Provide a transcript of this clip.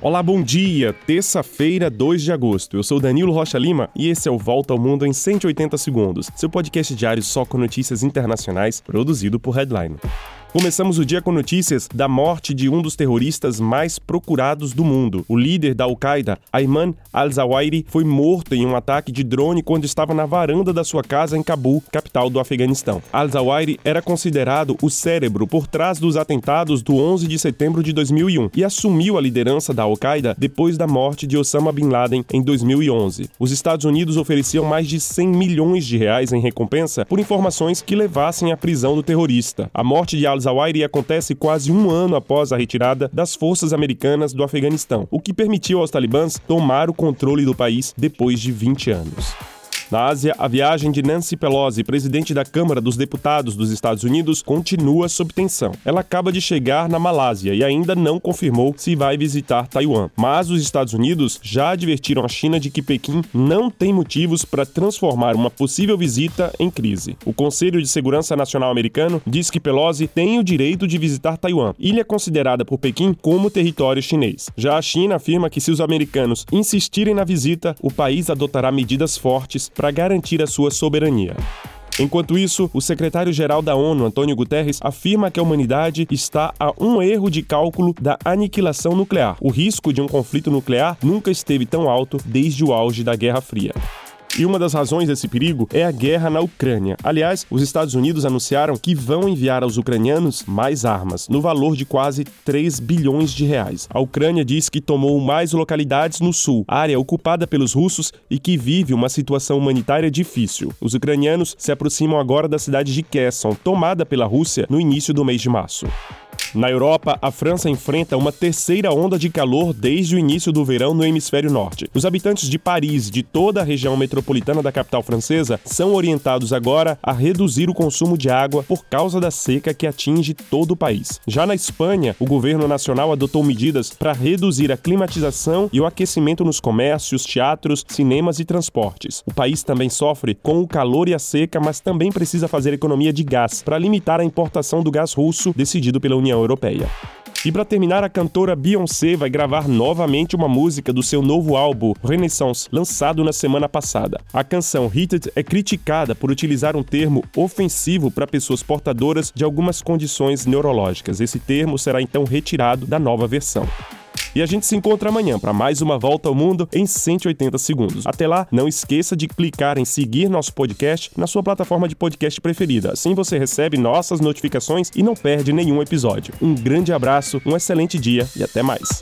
Olá, bom dia! Terça-feira, 2 de agosto. Eu sou Danilo Rocha Lima e esse é o Volta ao Mundo em 180 Segundos, seu podcast diário só com notícias internacionais, produzido por Headline. Começamos o dia com notícias da morte de um dos terroristas mais procurados do mundo. O líder da Al-Qaeda, Ayman al-Zawahiri, foi morto em um ataque de drone quando estava na varanda da sua casa em Cabul, capital do Afeganistão. Al-Zawahiri era considerado o cérebro por trás dos atentados do 11 de setembro de 2001 e assumiu a liderança da Al-Qaeda depois da morte de Osama Bin Laden em 2011. Os Estados Unidos ofereciam mais de 100 milhões de reais em recompensa por informações que levassem à prisão do terrorista. A morte de al al-Zawahiri acontece quase um ano após a retirada das forças americanas do Afeganistão, o que permitiu aos talibãs tomar o controle do país depois de 20 anos. Na Ásia, a viagem de Nancy Pelosi, presidente da Câmara dos Deputados dos Estados Unidos, continua sob tensão. Ela acaba de chegar na Malásia e ainda não confirmou se vai visitar Taiwan. Mas os Estados Unidos já advertiram a China de que Pequim não tem motivos para transformar uma possível visita em crise. O Conselho de Segurança Nacional americano diz que Pelosi tem o direito de visitar Taiwan, ilha considerada por Pequim como território chinês. Já a China afirma que se os americanos insistirem na visita, o país adotará medidas fortes para garantir a sua soberania. Enquanto isso, o secretário-geral da ONU, Antônio Guterres, afirma que a humanidade está a um erro de cálculo da aniquilação nuclear. O risco de um conflito nuclear nunca esteve tão alto desde o auge da Guerra Fria. E uma das razões desse perigo é a guerra na Ucrânia. Aliás, os Estados Unidos anunciaram que vão enviar aos ucranianos mais armas, no valor de quase 3 bilhões de reais. A Ucrânia diz que tomou mais localidades no sul, área ocupada pelos russos e que vive uma situação humanitária difícil. Os ucranianos se aproximam agora da cidade de Kherson, tomada pela Rússia no início do mês de março. Na Europa, a França enfrenta uma terceira onda de calor desde o início do verão no hemisfério norte. Os habitantes de Paris de toda a região metropolitana da capital francesa são orientados agora a reduzir o consumo de água por causa da seca que atinge todo o país. Já na Espanha, o governo nacional adotou medidas para reduzir a climatização e o aquecimento nos comércios, teatros, cinemas e transportes. O país também sofre com o calor e a seca, mas também precisa fazer economia de gás para limitar a importação do gás russo decidido pela União Europeia. E para terminar, a cantora Beyoncé vai gravar novamente uma música do seu novo álbum, Renaissance, lançado na semana passada. A canção Heated é criticada por utilizar um termo ofensivo para pessoas portadoras de algumas condições neurológicas. Esse termo será então retirado da nova versão. E a gente se encontra amanhã para mais uma volta ao mundo em 180 segundos. Até lá, não esqueça de clicar em seguir nosso podcast na sua plataforma de podcast preferida. Assim você recebe nossas notificações e não perde nenhum episódio. Um grande abraço, um excelente dia e até mais.